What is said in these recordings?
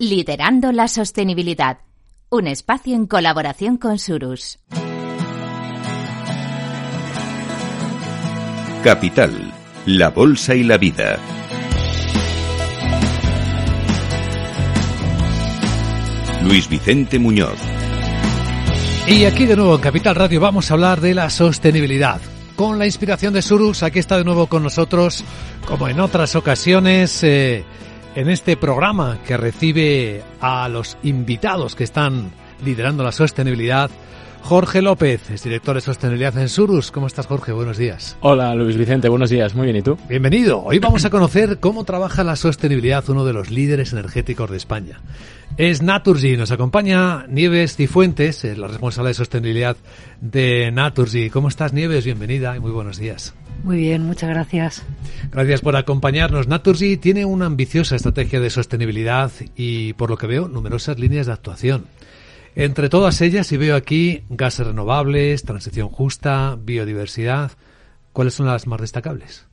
Liderando la Sostenibilidad, un espacio en colaboración con Surus. Capital, la Bolsa y la Vida. Luis Vicente Muñoz. Y aquí de nuevo en Capital Radio vamos a hablar de la sostenibilidad. Con la inspiración de Surus, aquí está de nuevo con nosotros, como en otras ocasiones, eh, en este programa que recibe a los invitados que están liderando la sostenibilidad. Jorge López es director de sostenibilidad en Surus. ¿Cómo estás, Jorge? Buenos días. Hola, Luis Vicente. Buenos días. Muy bien. ¿Y tú? Bienvenido. Hoy vamos a conocer cómo trabaja la sostenibilidad uno de los líderes energéticos de España. Es Naturgy. Nos acompaña Nieves Cifuentes, es la responsable de sostenibilidad de Naturgy. ¿Cómo estás, Nieves? Bienvenida y muy buenos días. Muy bien, muchas gracias. Gracias por acompañarnos. Naturgy tiene una ambiciosa estrategia de sostenibilidad y, por lo que veo, numerosas líneas de actuación. Entre todas ellas, y veo aquí gases renovables, transición justa, biodiversidad, ¿cuáles son las más destacables?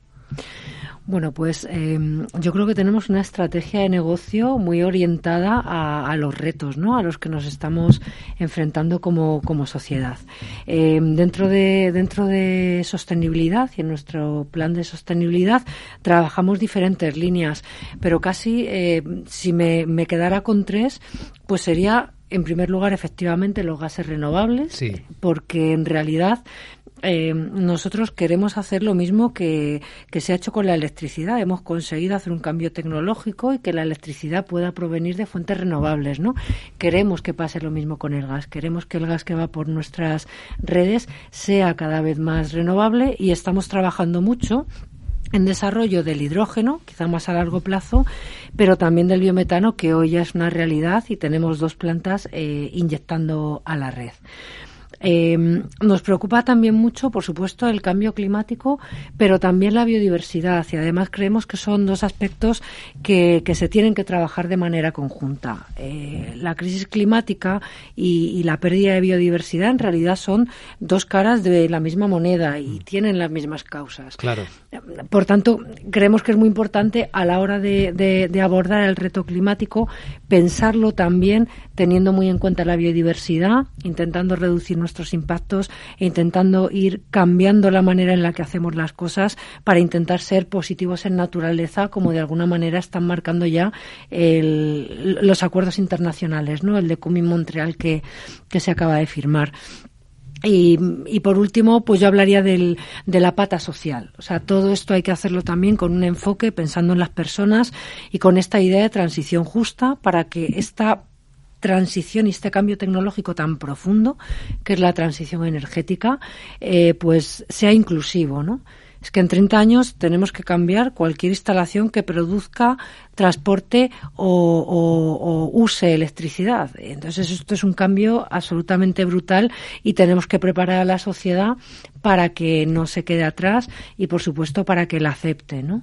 Bueno, pues eh, yo creo que tenemos una estrategia de negocio muy orientada a, los retos, ¿no? A los que nos estamos enfrentando como, como sociedad. Eh, dentro de dentro de sostenibilidad y en nuestro plan de sostenibilidad trabajamos diferentes líneas, pero casi eh, si me, me quedara con tres, pues sería en primer lugar, efectivamente, los gases renovables, sí. porque en realidad eh, nosotros queremos hacer lo mismo que, que, se ha hecho con la electricidad. Hemos conseguido hacer un cambio tecnológico y que la electricidad pueda provenir de fuentes renovables, ¿no? Queremos que pase lo mismo con el gas. Queremos que el gas que va por nuestras redes sea cada vez más renovable y estamos trabajando mucho en desarrollo del hidrógeno, quizá más a largo plazo, pero también del biometano, que hoy ya es una realidad y tenemos dos plantas eh, inyectando a la red. Eh, nos preocupa también mucho, por supuesto, el cambio climático, pero también la biodiversidad. Y además creemos que son dos aspectos que, que se tienen que trabajar de manera conjunta. Eh, la crisis climática y, y, la pérdida de biodiversidad en realidad son dos caras de la misma moneda y tienen las mismas causas. Claro. Por tanto, creemos que es muy importante a la hora de, de, de abordar el reto climático pensarlo también teniendo muy en cuenta la biodiversidad, intentando reducir nuestros impactos e intentando ir cambiando la manera en la que hacemos las cosas para intentar ser positivos en naturaleza, como de alguna manera están marcando ya el, los acuerdos internacionales, ¿no? El de Cumming-Montreal que, que se acaba de firmar. Y, y, por último, pues yo hablaría del, de la pata social. O sea, todo esto hay que hacerlo también con un enfoque pensando en las personas y con esta idea de transición justa para que esta transición y este cambio tecnológico tan profundo que es la transición energética, eh, pues sea inclusivo, ¿no? Es que en 30 años tenemos que cambiar cualquier instalación que produzca transporte o, o, o, use electricidad. Entonces esto es un cambio absolutamente brutal y tenemos que preparar a la sociedad para que no se quede atrás y por supuesto para que la acepte, ¿no?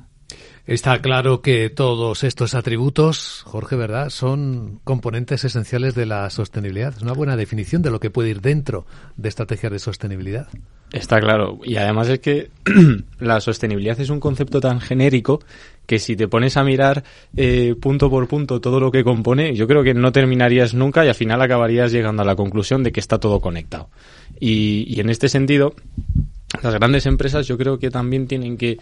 Está claro que todos estos atributos, Jorge, ¿verdad?, son componentes esenciales de la sostenibilidad. Es una buena definición de lo que puede ir dentro de estrategias de sostenibilidad. Está claro. Y además es que la sostenibilidad es un concepto tan genérico que si te pones a mirar eh, punto por punto todo lo que compone, yo creo que no terminarías nunca y al final acabarías llegando a la conclusión de que está todo conectado. Y, y en este sentido, las grandes empresas yo creo que también tienen que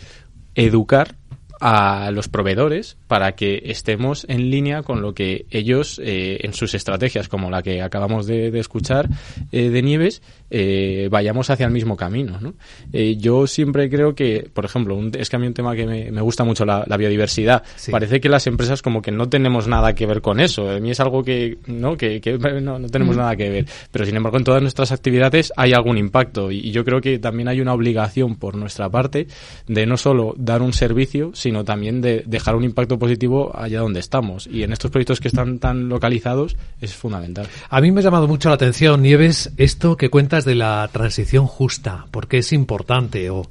educar a los proveedores para que estemos en línea con lo que ellos eh, en sus estrategias, como la que acabamos de, de escuchar eh, de Nieves, eh, vayamos hacia el mismo camino. ¿no? Yo siempre creo que, por ejemplo, un, es que a mí un tema que me, me gusta mucho, la, la biodiversidad. Sí. Parece que las empresas como que no tenemos nada que ver con eso. A mí es algo que no, que, que no, no, tenemos mm. nada que ver. Pero sin embargo, en todas nuestras actividades hay algún impacto y, y yo creo que también hay una obligación por nuestra parte de no solo dar un servicio, sino sino también de dejar un impacto positivo allá donde estamos. Y en estos proyectos que están tan localizados es fundamental. A mí me ha llamado mucho la atención, Nieves, esto que cuentas de la transición justa, porque es importante o,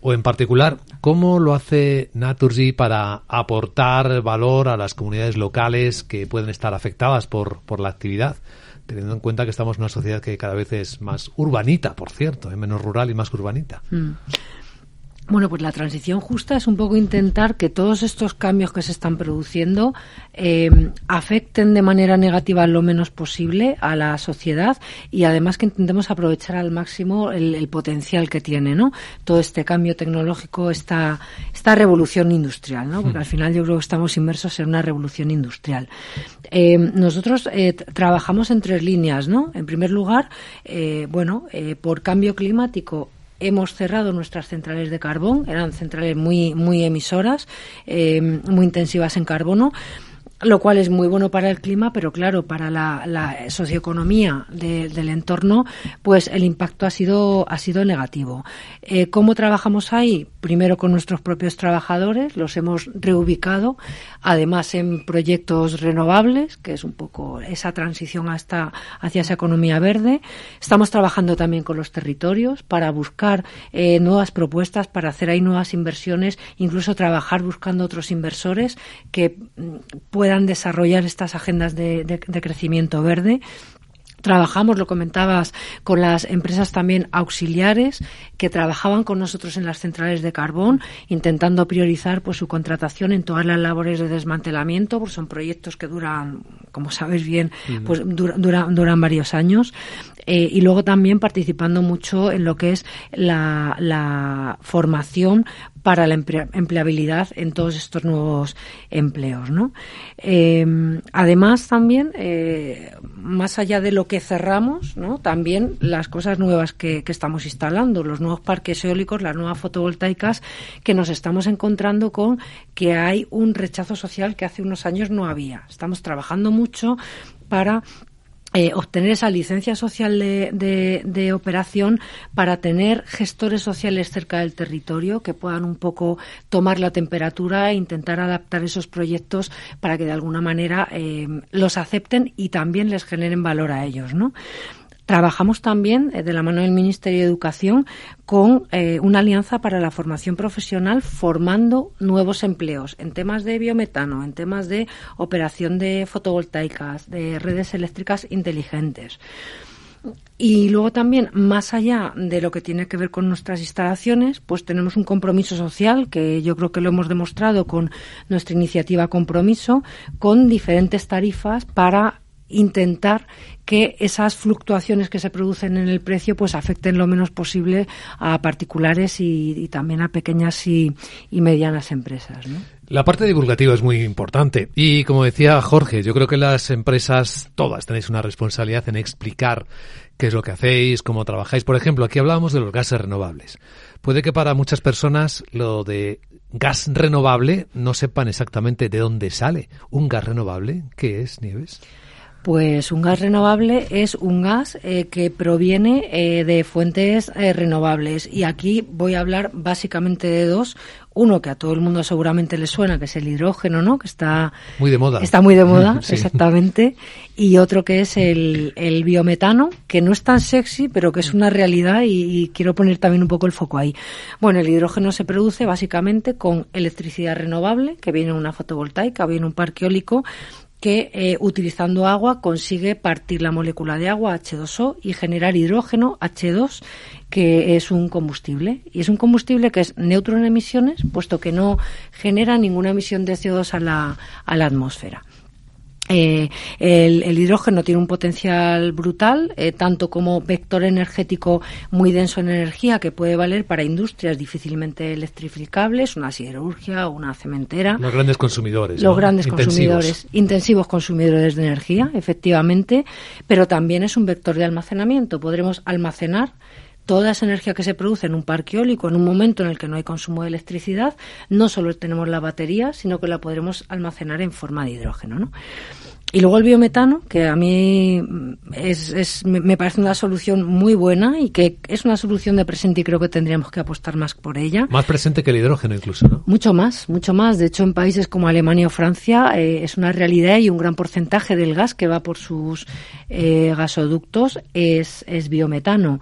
o en particular, ¿cómo lo hace Naturgy para aportar valor a las comunidades locales que pueden estar afectadas por, por la actividad? teniendo en cuenta que estamos en una sociedad que cada vez es más urbanita, por cierto, es menos rural y más urbanita. Mm. Bueno, pues la transición justa es un poco intentar que todos estos cambios que se están produciendo eh, afecten de manera negativa lo menos posible a la sociedad y además que intentemos aprovechar al máximo el, potencial que tiene, ¿no? Todo este cambio tecnológico, esta, esta revolución industrial, ¿no? Porque al final yo creo que estamos inmersos en una revolución industrial. Eh, nosotros eh, trabajamos en tres líneas, ¿no? En primer lugar, bueno, por cambio climático hemos cerrado nuestras centrales de carbón, eran centrales muy, muy emisoras, eh, muy intensivas en carbono lo cual es muy bueno para el clima, pero claro, para la, socioeconomía del entorno, pues el impacto ha sido, ha sido negativo. Eh, ¿Cómo trabajamos ahí? Primero con nuestros propios trabajadores, los hemos reubicado, además en proyectos renovables, que es un poco esa transición hasta, hacia esa economía verde. Estamos trabajando también con los territorios para buscar eh, nuevas propuestas, para hacer ahí nuevas inversiones, incluso trabajar buscando otros inversores que mm, puedan desarrollar estas agendas de, de crecimiento verde Trabajamos, lo comentabas, con las empresas también auxiliares que trabajaban con nosotros en las centrales de carbón, intentando priorizar pues su contratación en todas las labores de desmantelamiento, porque son proyectos que duran, como sabes bien, pues duran varios años. Eh, y luego también participando mucho en lo que es la, la formación para la empleabilidad en todos estos nuevos empleos. ¿no? Eh, además, también, eh, más allá de lo que cerramos, ¿no? también las cosas nuevas que, que, estamos instalando, los nuevos parques eólicos, las nuevas fotovoltaicas, que nos estamos encontrando con que hay un rechazo social que hace unos años no había. Estamos trabajando mucho para eh, obtener esa licencia social de, de, operación para tener gestores sociales cerca del territorio que puedan un poco tomar la temperatura e intentar adaptar esos proyectos para que de alguna manera eh, los acepten y también les generen valor a ellos, ¿no? Trabajamos también eh, de la mano del Ministerio de Educación con eh, una alianza para la formación profesional formando nuevos empleos en temas de biometano, en temas de operación de fotovoltaicas, de redes eléctricas inteligentes. Y luego también, más allá de lo que tiene que ver con nuestras instalaciones, pues tenemos un compromiso social que yo creo que lo hemos demostrado con nuestra iniciativa Compromiso, con diferentes tarifas para intentar que esas fluctuaciones que se producen en el precio pues afecten lo menos posible a particulares y, también a pequeñas y, medianas empresas. La parte divulgativa es muy importante y como decía Jorge, yo creo que las empresas todas tenéis una responsabilidad en explicar qué es lo que hacéis, cómo trabajáis. Por ejemplo, aquí hablábamos de los gases renovables. Puede que para muchas personas lo de gas renovable no sepan exactamente de dónde sale. ¿Un gas renovable qué es, Nieves? Pues un gas renovable es un gas eh, que proviene eh, de fuentes eh, renovables y aquí voy a hablar básicamente de dos. Uno que a todo el mundo seguramente le suena, que es el hidrógeno, ¿no? Que está muy de moda. Está muy de moda, exactamente. Y otro que es el, el, biometano, que no es tan sexy, pero que es una realidad y, y quiero poner también un poco el foco ahí. Bueno, el hidrógeno se produce básicamente con electricidad renovable, que viene una fotovoltaica, viene un parque eólico que eh, utilizando agua consigue partir la molécula de agua H2O y generar hidrógeno H2 que es un combustible y es un combustible que es neutro en emisiones puesto que no genera ninguna emisión de CO2 a la, a la atmósfera. Eh, el, hidrógeno tiene un potencial brutal, eh, tanto como vector energético muy denso en energía, que puede valer para industrias difícilmente electrificables, una siderurgia o una cementera. Los grandes consumidores. Los grandes consumidores, intensivos consumidores de energía, efectivamente, pero también es un vector de almacenamiento. Podremos almacenar toda esa energía que se produce en un parque eólico en un momento en el que no hay consumo de electricidad, no solo tenemos la batería, sino que la podremos almacenar en forma de hidrógeno. ¿no? Y luego el biometano, que a mí es, es, me parece una solución muy buena y que es una solución de presente y creo que tendríamos que apostar más por ella. Más presente que el hidrógeno incluso, ¿no? Mucho más, mucho más. De hecho, en países como Alemania o Francia eh, es una realidad y un gran porcentaje del gas que va por sus eh, gasoductos es, es biometano.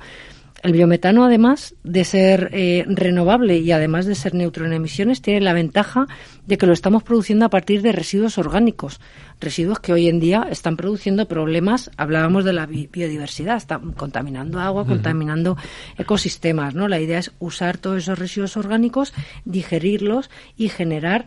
El biometano, además de ser eh, renovable y además de ser neutro en emisiones, tiene la ventaja de que lo estamos produciendo a partir de residuos orgánicos, residuos que hoy en día están produciendo problemas. Hablábamos de la biodiversidad, están contaminando agua, contaminando ecosistemas. ¿no? La idea es usar todos esos residuos orgánicos, digerirlos y generar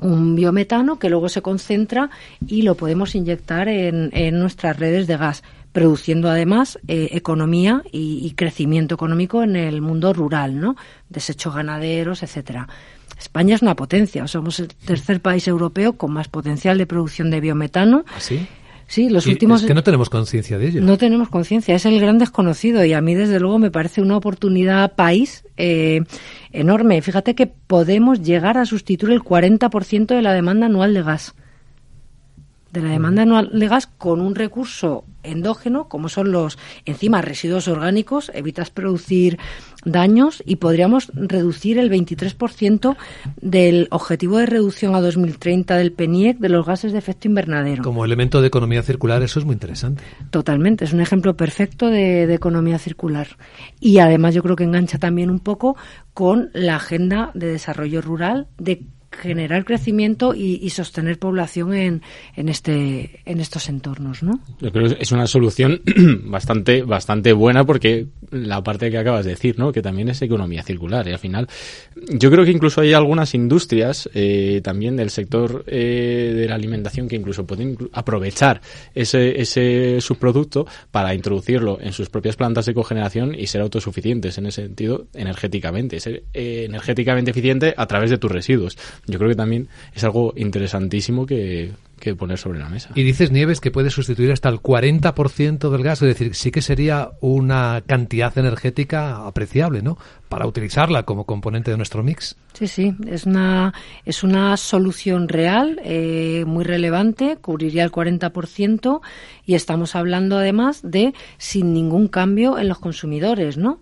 un biometano que luego se concentra y lo podemos inyectar en, en nuestras redes de gas produciendo además eh, economía y, crecimiento económico en el mundo rural, ¿no? Desechos ganaderos, etcétera. España es una potencia, somos el tercer país europeo con más potencial de producción de biometano. ¿Ah, sí? Sí, los últimos. Es que no tenemos conciencia de ello. No tenemos conciencia, es el gran desconocido y a mí, desde luego, me parece una oportunidad país eh, enorme. Fíjate que podemos llegar a sustituir el 40% de la demanda anual de gas de la demanda anual de gas con un recurso endógeno, como son los encima residuos orgánicos, evitas producir daños y podríamos reducir el 23% del objetivo de reducción a 2030 del PENIEC de los gases de efecto invernadero. Como elemento de economía circular, eso es muy interesante. Totalmente, es un ejemplo perfecto de, de economía circular. Y además yo creo que engancha también un poco con la agenda de desarrollo rural, de generar crecimiento y, sostener población en, en, este, en estos entornos, ¿no? Yo creo que es una solución bastante, bastante buena porque la parte que acabas de decir, ¿no? Que también es economía circular y al final yo creo que incluso hay algunas industrias eh, también del sector eh, de la alimentación que incluso pueden aprovechar ese, ese subproducto para introducirlo en sus propias plantas de cogeneración y ser autosuficientes en ese sentido energéticamente, ser eh, energéticamente eficiente a través de tus residuos yo creo que también es algo interesantísimo que, poner sobre la mesa. Y dices, Nieves, que puede sustituir hasta el 40% del gas, es decir, sí que sería una cantidad energética apreciable, ¿no? Para utilizarla como componente de nuestro mix. Sí, sí, es una, es una solución real, eh, muy relevante, cubriría el 40% y estamos hablando además de sin ningún cambio en los consumidores, ¿no?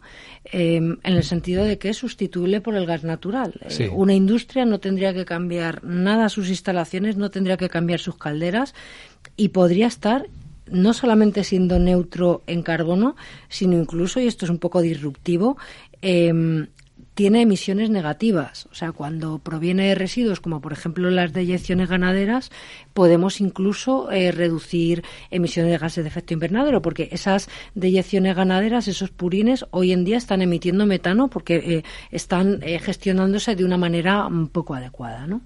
Em, en el sentido de que es sustituible por el gas natural. Eh, una industria no tendría que cambiar nada sus instalaciones, no tendría que cambiar sus calderas y podría estar no solamente siendo neutro en carbono, sino incluso, y esto es un poco disruptivo, eh, tiene emisiones negativas. O sea, cuando proviene de residuos, como por ejemplo las deyecciones ganaderas, podemos incluso eh, reducir emisiones de gases de efecto invernadero, porque esas deyecciones ganaderas, esos purines, hoy en día están emitiendo metano porque eh, están eh, gestionándose de una manera un poco adecuada, ¿no?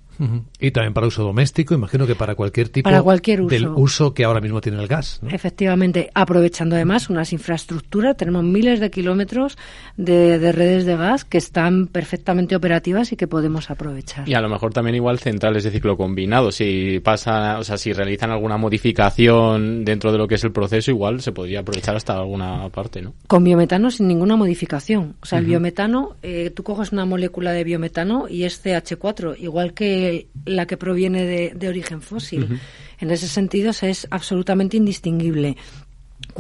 Y también para uso doméstico, imagino que para cualquier tipo del uso que ahora mismo tiene el gas. Efectivamente, aprovechando además unas infraestructuras, tenemos miles de kilómetros de, redes de gas que están perfectamente operativas y que podemos aprovechar. Y a lo mejor también igual centrales de ciclo combinado, si pasa, o sea, si realizan alguna modificación dentro de lo que es el proceso, igual se podría aprovechar hasta alguna parte, ¿no? Con biometano sin ninguna modificación. O sea, el biometano, eh, tú coges una molécula de biometano y es CH4, igual que la que proviene de, origen fósil. En ese sentido es absolutamente indistinguible.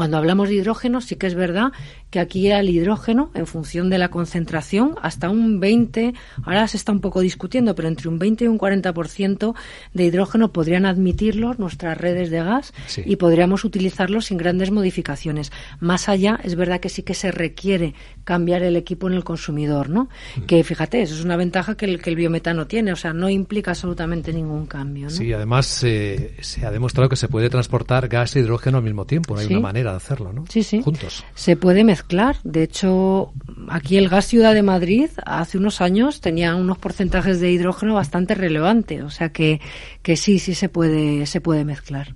Cuando hablamos de hidrógeno, sí que es verdad que aquí el hidrógeno, en función de la concentración, hasta un 20, ahora se está un poco discutiendo, pero entre un 20 y un 40% de hidrógeno podrían admitirlo nuestras redes de gas y podríamos utilizarlo sin grandes modificaciones. Más allá, es verdad que sí que se requiere cambiar el equipo en el consumidor, ¿no? Mm. Que fíjate, eso es una ventaja que el, que el biometano tiene, o sea, no implica absolutamente ningún cambio. ¿no? Sí, además eh, se ha demostrado que se puede transportar gas e hidrógeno al mismo tiempo, no hay una manera de hacerlo, ¿no? Sí, sí. Juntos. Se puede mezclar. De hecho, aquí el gas Ciudad de Madrid hace unos años tenía unos porcentajes de hidrógeno bastante relevantes, o sea que, que sí, sí se puede, se puede mezclar.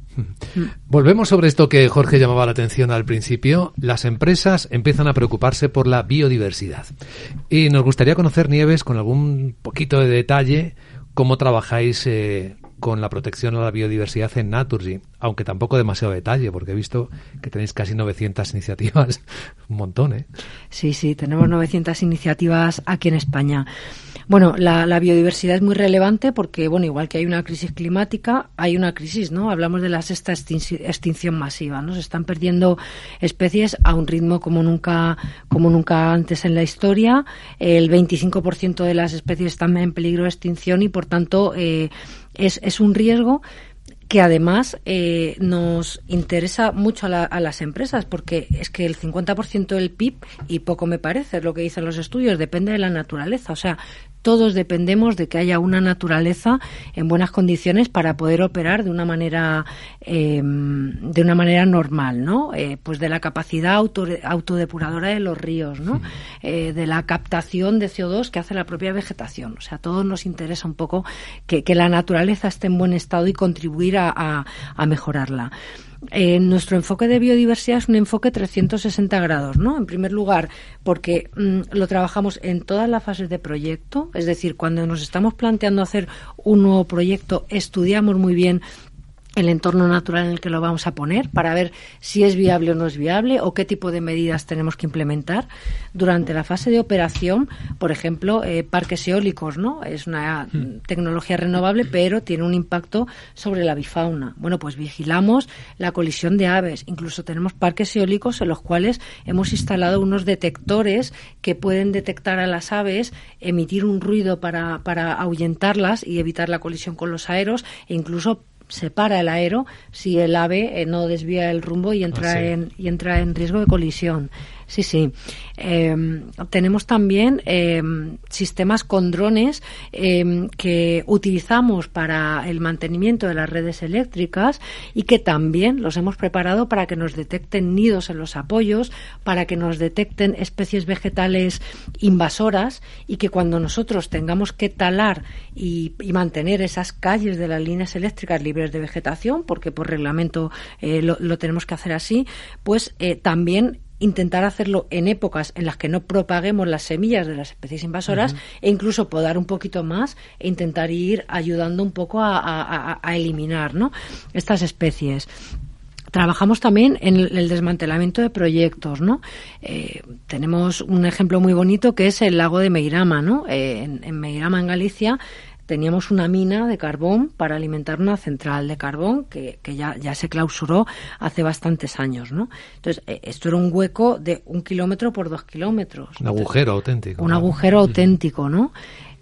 Volvemos sobre esto que Jorge llamaba la atención al principio. Las empresas empiezan a preocuparse por la biodiversidad. Y nos gustaría conocer, Nieves, con algún poquito de detalle, cómo trabajáis eh, con la protección a la biodiversidad en Naturgy, aunque tampoco demasiado detalle, porque he visto que tenéis casi 900 iniciativas, un montón, ¿eh? Sí, sí, tenemos 900 iniciativas aquí en España. Bueno, la, biodiversidad es muy relevante porque, bueno, igual que hay una crisis climática, hay una crisis, ¿no? Hablamos de la sexta extinción masiva, ¿no? Se están perdiendo especies a un ritmo como nunca, como nunca antes en la historia. El 25% de las especies están en peligro de extinción y, por tanto, eh, es, es un riesgo que además eh, nos interesa mucho a, a, las empresas, porque es que el 50% del PIB, y poco me parece, es lo que dicen los estudios, depende de la naturaleza. O sea, todos dependemos de que haya una naturaleza en buenas condiciones para poder operar de una manera eh, de una manera normal, ¿no? Eh, pues de la capacidad auto, autodepuradora de los ríos, ¿no? Eh, de la captación de CO2 que hace la propia vegetación. O sea, a todos nos interesa un poco que, que la naturaleza esté en buen estado y contribuir a, a, a mejorarla. Eh, nuestro enfoque de biodiversidad es un enfoque 360 grados, ¿no? En primer lugar, porque mm, lo trabajamos en todas las fases de proyecto, es decir, cuando nos estamos planteando hacer un nuevo proyecto, estudiamos muy bien el entorno natural en el que lo vamos a poner para ver si es viable o no es viable o qué tipo de medidas tenemos que implementar durante la fase de operación. Por ejemplo eh, parques eólicos no es una hmm. tecnología renovable pero tiene un impacto sobre la bifauna. Bueno pues vigilamos la colisión de aves. Incluso tenemos parques eólicos en los cuales hemos instalado unos detectores que pueden detectar a las aves emitir un ruido para, para ahuyentarlas y evitar la colisión con los aeros e incluso separa el aero si el ave eh, no desvía el rumbo y entra Ah, sí. en y entra en riesgo de colisión. Sí, sí. Eh, tenemos también eh, sistemas con drones eh, que utilizamos para el mantenimiento de las redes eléctricas y que también los hemos preparado para que nos detecten nidos en los apoyos, para que nos detecten especies vegetales invasoras y que cuando nosotros tengamos que talar y, mantener esas calles de las líneas eléctricas libres de vegetación, porque por reglamento eh, lo, lo tenemos que hacer así, pues eh, también intentar hacerlo en épocas en las que no propaguemos las semillas de las especies invasoras e incluso podar un poquito más e intentar ir ayudando un poco a, a- a- a eliminar ¿no? estas especies. Trabajamos también en el el desmantelamiento de proyectos, ¿no? Eh, tenemos un ejemplo muy bonito que es el lago de Meirama, ¿no? Eh, en, en Meirama, en Galicia, teníamos una mina de carbón para alimentar una central de carbón que, que ya, ya se clausuró hace bastantes años, ¿no? Entonces, eh, esto era un hueco de un kilómetro por dos kilómetros. Un agujero auténtico. Un ¿no? agujero auténtico, ¿no?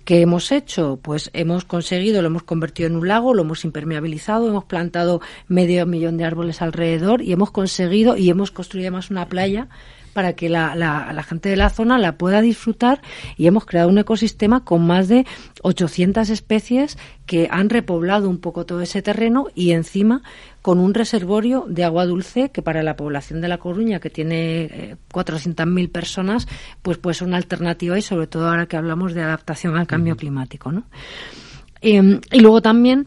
¿Qué hemos hecho? Pues hemos conseguido, lo hemos convertido en un lago, lo hemos impermeabilizado, hemos plantado medio millón de árboles alrededor y hemos conseguido y hemos construido además una playa para que la, la- la gente de la zona la pueda disfrutar y hemos creado un ecosistema con más de 800 especies que han repoblado un poco todo ese terreno y encima con un reservorio de agua dulce que para la población de La Coruña, que tiene eh, 400.000 personas, pues pues una alternativa y sobre todo ahora que hablamos de adaptación al cambio climático, ¿no? Eh, y luego también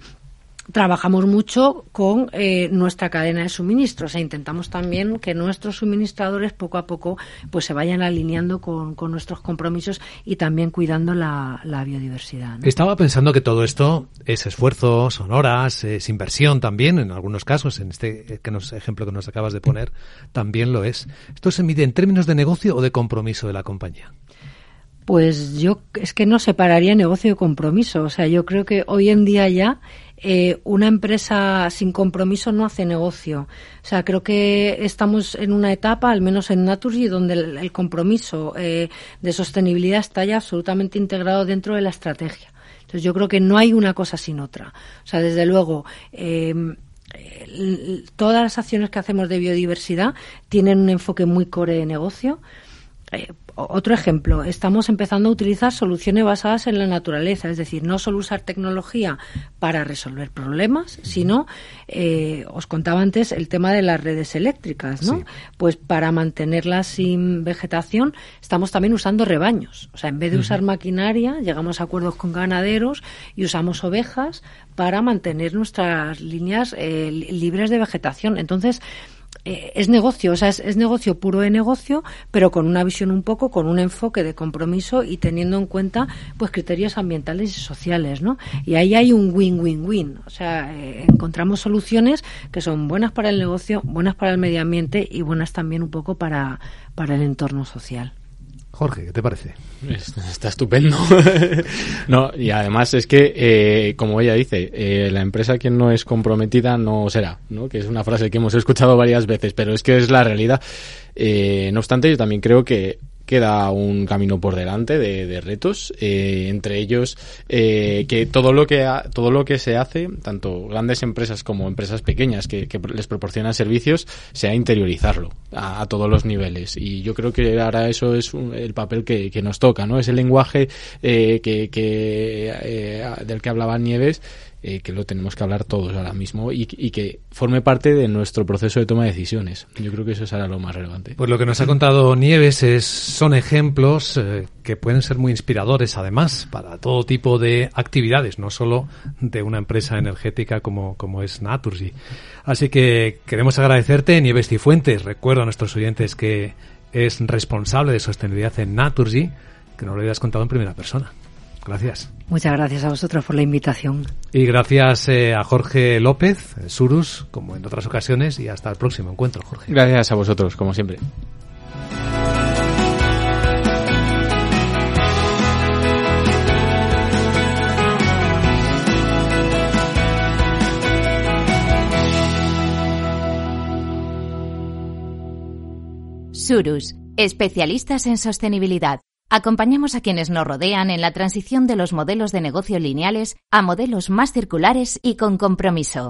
trabajamos mucho con eh, nuestra cadena de suministros e intentamos también que nuestros suministradores poco a poco pues se vayan alineando con, con nuestros compromisos y también cuidando la, la biodiversidad. ¿no? Estaba pensando que todo esto es esfuerzo, son horas, es inversión también, en algunos casos, en este que nos, ejemplo que nos acabas de poner, también lo es. ¿Esto se mide en términos de negocio o de compromiso de la compañía? Pues yo es que no separaría negocio de compromiso. O sea, yo creo que hoy en día ya eh, una empresa sin compromiso no hace negocio. O sea, creo que estamos en una etapa, al menos en Naturgy, donde el, compromiso eh, de sostenibilidad está ya absolutamente integrado dentro de la estrategia. Entonces, yo creo que no hay una cosa sin otra. O sea, desde luego. El- todas las acciones que hacemos de biodiversidad tienen un enfoque muy core de negocio. Eh, otro ejemplo, estamos empezando a utilizar soluciones basadas en la naturaleza, es decir, no solo usar tecnología para resolver problemas, sino, eh, os contaba antes el tema de las redes eléctricas, ¿no? Sí. Pues para mantenerlas sin vegetación, estamos también usando rebaños. O sea, en vez de usar maquinaria, llegamos a acuerdos con ganaderos y usamos ovejas para mantener nuestras líneas eh, li- libres de vegetación. Entonces, eh, es negocio, o sea, es, negocio puro de negocio, pero con una visión un poco, con un enfoque de compromiso y teniendo en cuenta pues criterios ambientales y sociales, ¿no? Y ahí hay un win-win-win, o sea, eh, encontramos soluciones que son buenas para el negocio, buenas para el medio ambiente y buenas también un poco para, para el entorno social. Jorge, ¿qué te parece? Es- Está estupendo. no, y además es que, eh, como ella dice, eh, la empresa que no es comprometida no será, ¿no? Que es una frase que hemos escuchado varias veces, pero es que es la realidad. Eh, no obstante, yo también creo que queda un camino por delante de, retos, eh, entre ellos eh, que todo lo que todo lo que se hace, tanto grandes empresas como empresas pequeñas que, les proporcionan servicios, sea interiorizarlo a, todos los niveles. Y yo creo que ahora eso es el papel que, nos toca, ¿no? Ese lenguaje eh, que, del que hablaba Nieves eh, que lo tenemos que hablar todos ahora mismo y, que forme parte de nuestro proceso de toma de decisiones. Yo creo que eso será lo más relevante. Pues lo que nos ha contado Nieves es, son ejemplos eh, que pueden ser muy inspiradores, además, para todo tipo de actividades, no solo de una empresa energética como, como es Naturgy. Así que queremos agradecerte, Nieves Cifuentes. Recuerdo a nuestros oyentes que es responsable de sostenibilidad en Naturgy, que nos lo hayas contado en primera persona. Gracias. Muchas gracias a vosotros por la invitación. Y gracias eh, a Jorge López, Surus, como en otras ocasiones, y hasta el próximo encuentro, Jorge. Gracias a vosotros, como siempre. Surus, especialistas en sostenibilidad. Acompañamos a quienes nos rodean en la transición de los modelos de negocio lineales a modelos más circulares y con compromiso.